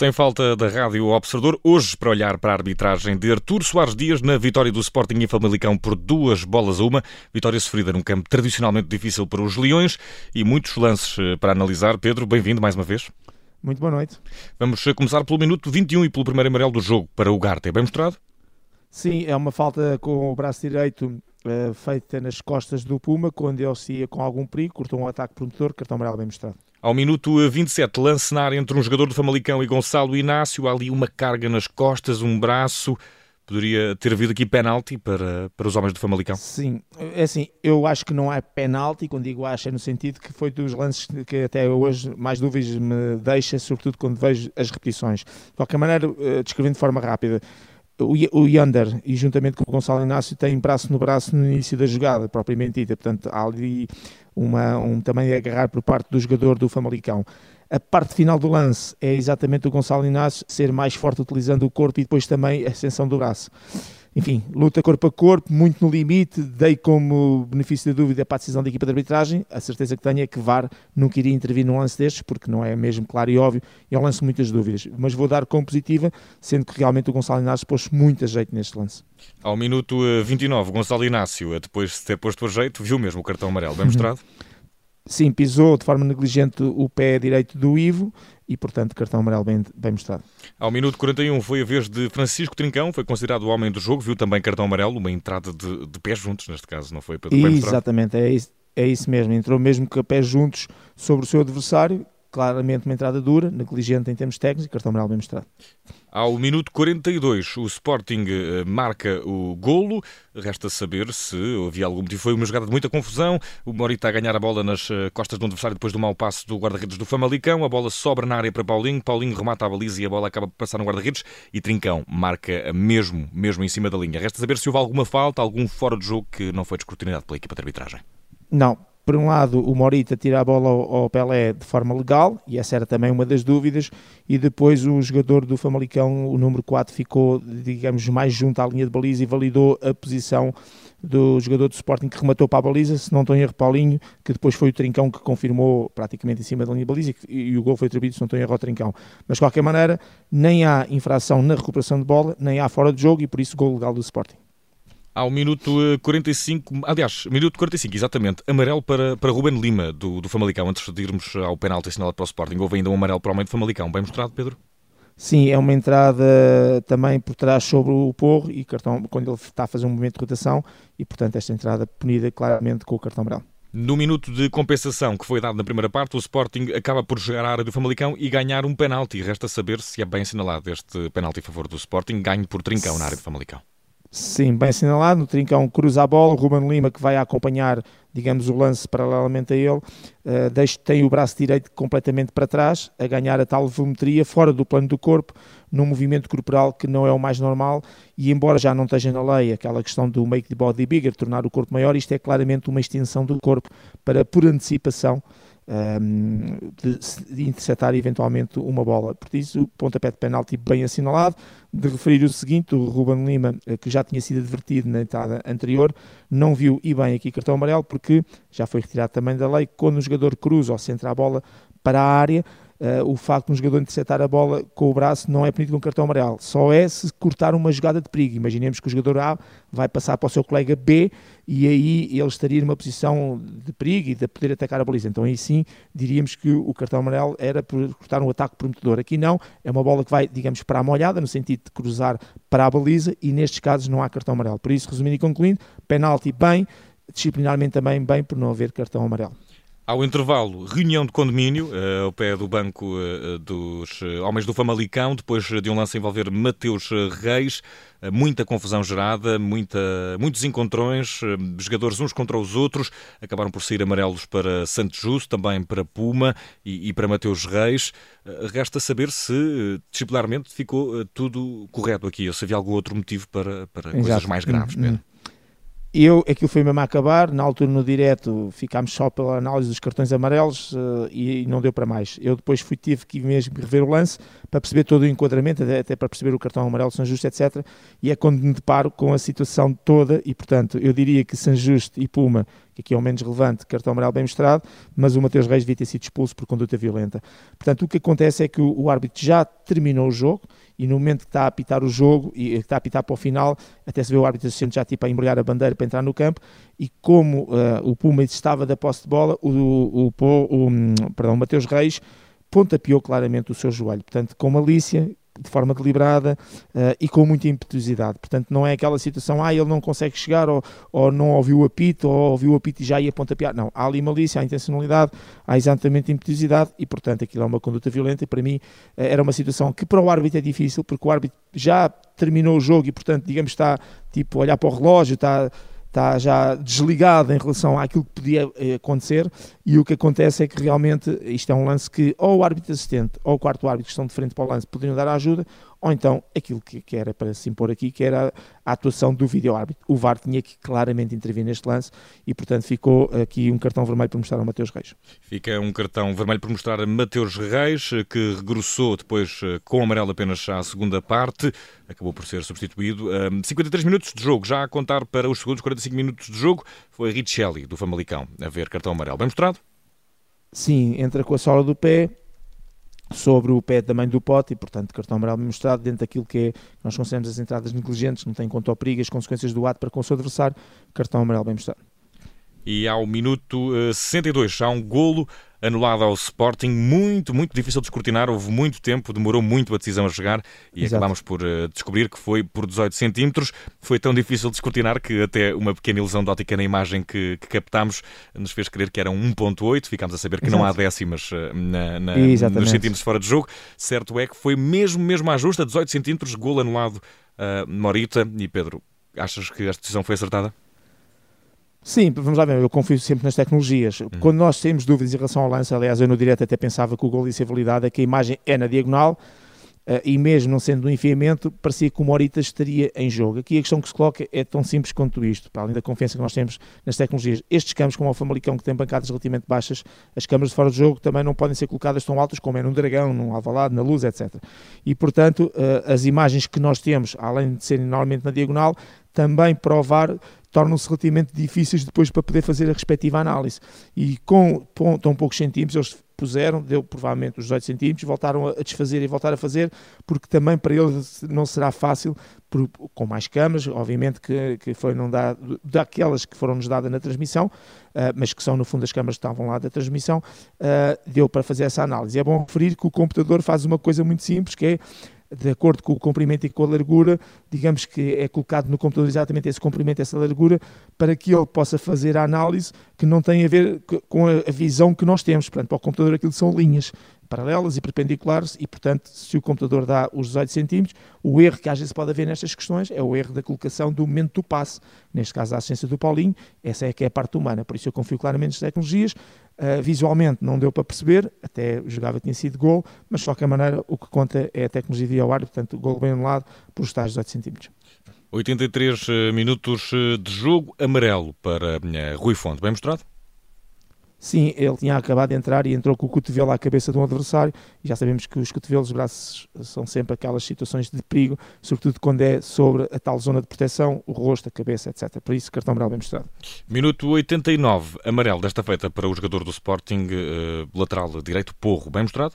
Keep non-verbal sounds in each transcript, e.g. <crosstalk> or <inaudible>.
Sem falta da Rádio Observador, hoje para olhar para a arbitragem de Artur Soares Dias na vitória do Sporting em Famalicão por duas bolas a uma. Vitória sofrida num campo tradicionalmente difícil para os Leões e muitos lances eh, para analisar. Pedro, bem-vindo mais uma vez. Muito boa noite. Vamos eh, começar pelo minuto 21 e pelo primeiro amarelo do jogo para o Garte. É bem mostrado? Sim, é uma falta com o braço direito uh, feita nas costas do Puma, quando ele se ia com algum perigo, cortou um ataque promotor, cartão amarelo bem mostrado. Ao minuto 27, lance na área entre um jogador do Famalicão e Gonçalo Inácio. Há ali uma carga nas costas, um braço. Poderia ter havido aqui penalti para, para os homens do Famalicão? Sim, é assim, eu acho que não há penalti, quando digo acho é no sentido que foi dos lances que até hoje mais dúvidas me deixa, sobretudo quando vejo as repetições. De qualquer maneira, eh, descrevendo de forma rápida, o Yander e juntamente com o Gonçalo Inácio têm braço no braço no início da jogada, propriamente dita, portanto há ali uma, um também agarrar por parte do jogador do Famalicão. A parte final do lance é exatamente o Gonçalo Inácio ser mais forte utilizando o corpo e depois também a extensão do braço enfim, luta corpo a corpo, muito no limite, dei como benefício da dúvida para a decisão da equipa de arbitragem, a certeza que tenho é que VAR nunca iria intervir num lance destes, porque não é mesmo claro e óbvio, e é um lance muitas dúvidas, mas vou dar como positiva, sendo que realmente o Gonçalo Inácio pôs muito a jeito neste lance. Ao minuto 29, eh, Gonçalo Inácio, depois de ter posto a jeito, viu mesmo o cartão amarelo, bem <laughs> mostrado? Sim, pisou de forma negligente o pé direito do Ivo e, portanto, cartão amarelo bem, bem mostrado. Ao minuto 41 foi a vez de Francisco Trincão, foi considerado o homem do jogo, viu também cartão amarelo, uma entrada de, de pés juntos, neste caso, não foi? Pedro, Exatamente, é isso, é isso mesmo, entrou mesmo com pés juntos sobre o seu adversário, claramente uma entrada dura, negligente em termos técnicos, cartão amarelo bem mostrado. Ao minuto 42, o Sporting eh, marca o golo. Resta saber se havia algum motivo. Foi uma jogada de muita confusão. O Morita a ganhar a bola nas eh, costas do adversário depois do mau passo do guarda-redes do Famalicão. A bola sobra na área para Paulinho. Paulinho remata a baliza e a bola acaba por passar no guarda-redes. E Trincão marca mesmo, mesmo em cima da linha. Resta saber se houve alguma falta, algum fora de jogo que não foi descortinado pela equipa de arbitragem. Não, por um lado, o Morita tira a bola ao, Pelé de forma legal, e essa era também uma das dúvidas, e depois o jogador do Famalicão, o número 4, ficou, digamos, mais junto à linha de baliza e validou a posição do jogador do Sporting que rematou para a baliza, se não estou em erro, Paulinho, que depois foi o Trincão que confirmou praticamente em cima da linha de baliza e, e o gol foi atribuído, se não estou em erro, ao Trincão. Mas de qualquer maneira, nem há infração na recuperação de bola, nem há fora de jogo e por isso gol legal do Sporting. Ao minuto 45, eh, aliás, minuto 45, exatamente, amarelo para, para Ruben Lima, do, do Famalicão, antes de irmos ao penalti assinalado para o Sporting. Houve ainda um amarelo para o meio do Famalicão. Bem mostrado, Pedro? Sim, é uma entrada também por trás sobre o Porro e cartão, quando ele está a fazer um movimento de rotação e, portanto, esta entrada punida claramente com o cartão amarelo. No minuto de compensação que foi dado na primeira parte, o Sporting acaba por chegar à área do Famalicão e ganhar um penalti. Resta saber se é bem assinalado este penalti a favor do Sporting, ganho por trincão na área do Famalicão. Sim, bem assinalado. No Trincão cruza a bola. Ruben Lima, que vai acompanhar, digamos, o lance paralelamente a ele, uh, deixa, tem o braço direito completamente para trás, a ganhar a tal volumetria, fora do plano do corpo, num movimento corporal que não é o mais normal. E embora já não esteja na lei aquela questão do make the body bigger, tornar o corpo maior, isto é claramente uma extensão do corpo para, por antecipação, um, de, de, interceptar eventualmente uma bola. Por isso, pontapé de penalti bem assinalado. De referir o seguinte: o Ruben Lima, eh, que já tinha sido advertido na entrada anterior, não viu e bem aqui cartão amarelo, porque já foi retirado também da lei. Quando o jogador cruza ou centra a bola para a área, uh, o facto de um jogador interceptar a bola com o braço não é punido com cartão amarelo. Só é se cortar uma jogada de perigo. Imaginemos que o jogador A vai passar para o seu colega B e aí ele estaria numa posição de perigo e de poder atacar a baliza. Então aí sim diríamos que o cartão amarelo era por cortar um ataque prometedor. Aqui não, é uma bola que vai, digamos, para a molhada, no sentido de cruzar para a baliza e nestes casos não há cartão amarelo. Por isso, resumindo e concluindo, penalti bem, disciplinarmente também bem por não haver cartão amarelo. Ao intervalo, reunião de condomínio, uh, ao pé do banco uh, dos uh, homens do Famalicão, depois de um lance envolver Mateus Reis, muita confusão gerada, muita, muitos encontrões, jogadores uns contra os outros, acabaram por sair amarelos para Santos Justo, também para Puma e, e para Mateus Reis. resta saber se disciplinarmente ficou tudo correto aqui, ou se havia algum outro motivo para, para coisas mais graves, Pedro. Eu, aquilo foi mesmo a acabar, na altura no direto ficámos só pela análise dos cartões amarelos uh, e, não deu para mais. Eu depois fui, tive que mesmo rever o lance para perceber todo o enquadramento, até, até para perceber o cartão amarelo São Justo, etc. E é quando me deparo com a situação toda e, portanto, eu diria que São Justo e Puma, que aqui é o menos relevante, cartão amarelo bem mostrado, mas o Mateus Reis devia ter sido expulso por conduta violenta. Portanto, o que acontece é que o, árbitro já terminou o jogo, e no momento que está a apitar o jogo e que está a apitar para o final, até se vê o árbitro assistente já tipo a embrulhar a bandeira para entrar no campo e como uh, o Puma estava da posse de bola, o, o, o, o, hum, perdão, o Mateus Reis pontapeou claramente o seu joelho. Portanto, com malícia, de forma deliberada uh, e com muita impetuosidade. Portanto, não é aquela situação, ah, ele não consegue chegar ou, ou não ouviu o apito ou ouviu o apito e já ia pontapear. Não, há ali malícia, há intencionalidade, há exatamente impetuosidade e, portanto, aquilo é uma conduta violenta e para mim uh, era uma situação que para o árbitro é difícil porque o árbitro já terminou o jogo e, portanto, digamos, está tipo a olhar para o relógio, está está já desligado em relação àquilo que podia eh, acontecer e o que acontece é que realmente isto é um lance que ou o árbitro assistente ou o quarto árbitro que estão de frente para o lance poderiam dar ajuda ou então aquilo que, que era para se impor aqui, que era a, a atuação do vídeo-árbitro. O VAR tinha que claramente intervir neste lance e, portanto, ficou aqui um cartão vermelho para mostrar a Mateus Reis. Fica um cartão vermelho para mostrar a Mateus Reis, que regressou depois eh, com amarelo apenas à segunda parte, acabou por ser substituído. 53 minutos de jogo, já a contar para os segundos 45 minutos de jogo, foi Richelli, do Famalicão, a ver cartão amarelo. Bem mostrado? Sim, entra com a sola do pé, sobre o pé também do pote e, portanto, cartão amarelo mostrado dentro daquilo que é, nós consideramos as entradas negligentes, não tem em conta o perigo, as consequências do ato para com o seu adversário, cartão amarelo bem mostrado. E ao minuto 62 eh, há um golo anulado ao Sporting, muito, muito difícil de escrutinar, houve muito tempo, demorou muito a decisão a chegar e Exato. acabámos por uh, descobrir que foi por 18 centímetros. Foi tão difícil de escrutinar que até uma pequena ilusão de ótica na imagem que, que captámos nos fez crer que era 1.8, ficámos a saber que Exato. não há décimas uh, na, na, nos centímetros fora de jogo. Certo é que foi mesmo, mesmo à justa, 18 centímetros, golo anulado uh, Morita. E Pedro, achas que esta decisão foi acertada? Sim, vamos lá ver, eu confio sempre nas tecnologias. Uhum. Quando nós temos dúvidas em relação ao lance, aliás, eu no direto até pensava que o gol ia ser validado, é que a imagem é na diagonal uh, e mesmo não sendo um enfiamento, parecia que o Morita estaria em jogo. Aqui a questão que se coloca é tão simples quanto isto, para além da confiança que nós temos nas tecnologias. Estes campos, como o Famalicão, que tem bancadas relativamente baixas, as câmaras de fora de jogo também não podem ser colocadas tão altas como é num dragão, num alvalade, na luz, etc. E, portanto, uh, as imagens que nós temos, além de serem normalmente na diagonal, também provar tornam-se relativamente difíceis depois para poder fazer a respectiva análise. E com, tão poucos centímetros, eles puseram, deu provavelmente os 18 centímetros, voltaram a desfazer e voltar a fazer, porque também para eles não será fácil, por, com mais câmaras, obviamente que, que foi não dar, daquelas que foram nos dadas na transmissão, uh, mas que são no fundo as câmaras que estavam lá da transmissão, uh, deu para fazer essa análise. É bom referir que o computador faz uma coisa muito simples, que é de acordo com o comprimento e com a largura, digamos que é colocado no computador exatamente esse comprimento, essa largura, para que ele possa fazer a análise que não tem a ver com a visão que nós temos. Portanto, para o computador aquilo são linhas paralelas e perpendiculares e, portanto, se o computador dá os 18 centímetros, o erro que às vezes pode haver nestas questões é o erro da colocação do momento do passe. Neste caso, a assistência do Paulinho, essa é que é a parte humana. Por isso eu confio claramente nas tecnologias. Uh, visualmente não deu para perceber, até jogava tinha sido gol, mas de qualquer maneira o que conta é a tecnologia ao ar, portanto, gol bem anulado por os tais 18 centímetros. 83 eh, minutos eh, de jogo amarelo para Rui Fonte. Bem mostrado? Sim, ele tinha acabado de entrar e entrou com o cotovelo à cabeça de um adversário. E já sabemos que os cotovelos, os braços são sempre aquelas situações de perigo, sobretudo quando é sobre a tal zona de proteção, o rosto, a cabeça, etc. Por isso, cartão amarelo bem mostrado. Minuto 89, amarelo desta feita para o jogador do Sporting, uh, lateral direito, Porro, bem mostrado?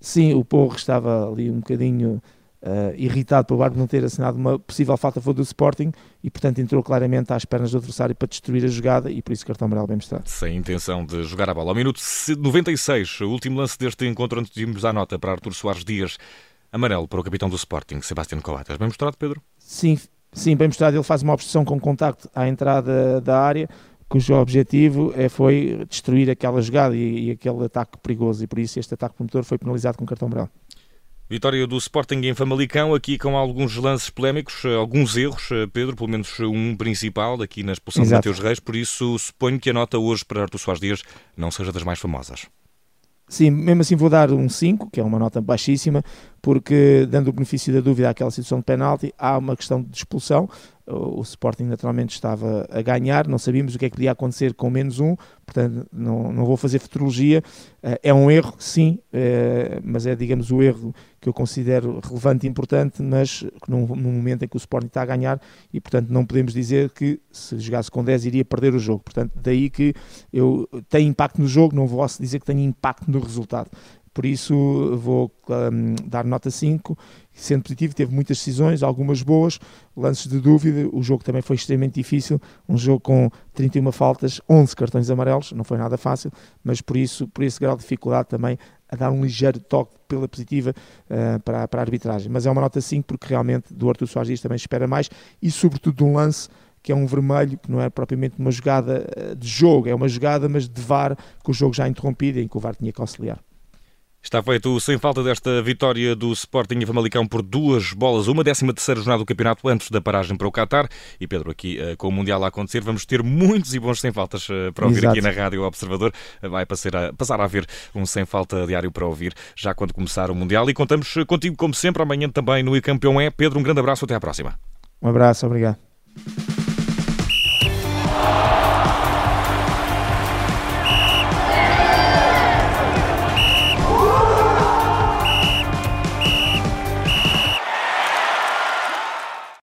Sim, o Porro estava ali um bocadinho Uh, irritado pelo árbitro não ter assinado uma possível falta foi do Sporting e portanto entrou claramente às pernas do adversário para destruir a jogada e por isso cartão amarelo bem mostrado. Sem intenção de jogar a bola. Ao minuto 96, o último lance deste encontro antes de irmos à nota para Artur Soares Dias, amarelo para o capitão do Sporting, Sebastião Coates. Bem mostrado, Pedro? Sim, sim, bem mostrado. Ele faz uma obstrução com contacto à entrada da área cujo objetivo é, foi destruir aquela jogada e, e, aquele ataque perigoso e por isso este ataque promotor foi penalizado com cartão amarelo. Vitória do Sporting em Famalicão, aqui com alguns lances polémicos, eh, alguns erros, eh, Pedro, pelo menos um principal, aqui na expulsão Exato. de Mateus Reis, por isso suponho que a nota hoje para Artur Soares Dias não seja das mais famosas. Sim, mesmo assim vou dar um 5, que é uma nota baixíssima, porque dando o benefício da dúvida àquela situação de penalti, há uma questão de expulsão, o Sporting naturalmente estava a ganhar, não sabíamos o que é que podia acontecer com menos um, portanto não, não vou fazer futurologia, eh, é um erro, sim, eh, mas é digamos o erro que eu considero relevante e importante, mas num, num momento em que o Sporting está a ganhar e portanto não podemos dizer que se jogasse com 10 iria perder o jogo, portanto daí que eu tenho impacto no jogo, não vou dizer que tenho impacto no resultado por isso vou um, dar nota 5, sendo positivo, teve muitas decisões, algumas boas, lances de dúvida, o jogo também foi extremamente difícil, um jogo com 31 faltas, 11 cartões amarelos, não foi nada fácil, mas por isso, por esse grau de dificuldade também, a dar um ligeiro toque pela positiva uh, para, para a arbitragem. Mas é uma nota 5 porque realmente do Artur Soares Dias também espera mais. E sobretudo de um lance que é um vermelho, que não é propriamente uma jogada eh, de jogo, é uma jogada mas de VAR, com o jogo já interrompido em que o VAR tinha que auxiliar. Está feito sem falta desta vitória do Sporting e Famalicão por duas bolas, uma décima terceira jornada do campeonato antes da paragem para o Qatar. E Pedro, aqui eh, com o Mundial a acontecer, vamos ter muitos e bons sem faltas eh, para ouvir Exato. aqui na Rádio Observador. Vai passar a, passar a haver um sem falta diário para ouvir já quando começar o Mundial. E contamos contigo, como sempre, amanhã também no E Campeão é. Pedro, um grande abraço, até à próxima. Um abraço, obrigado.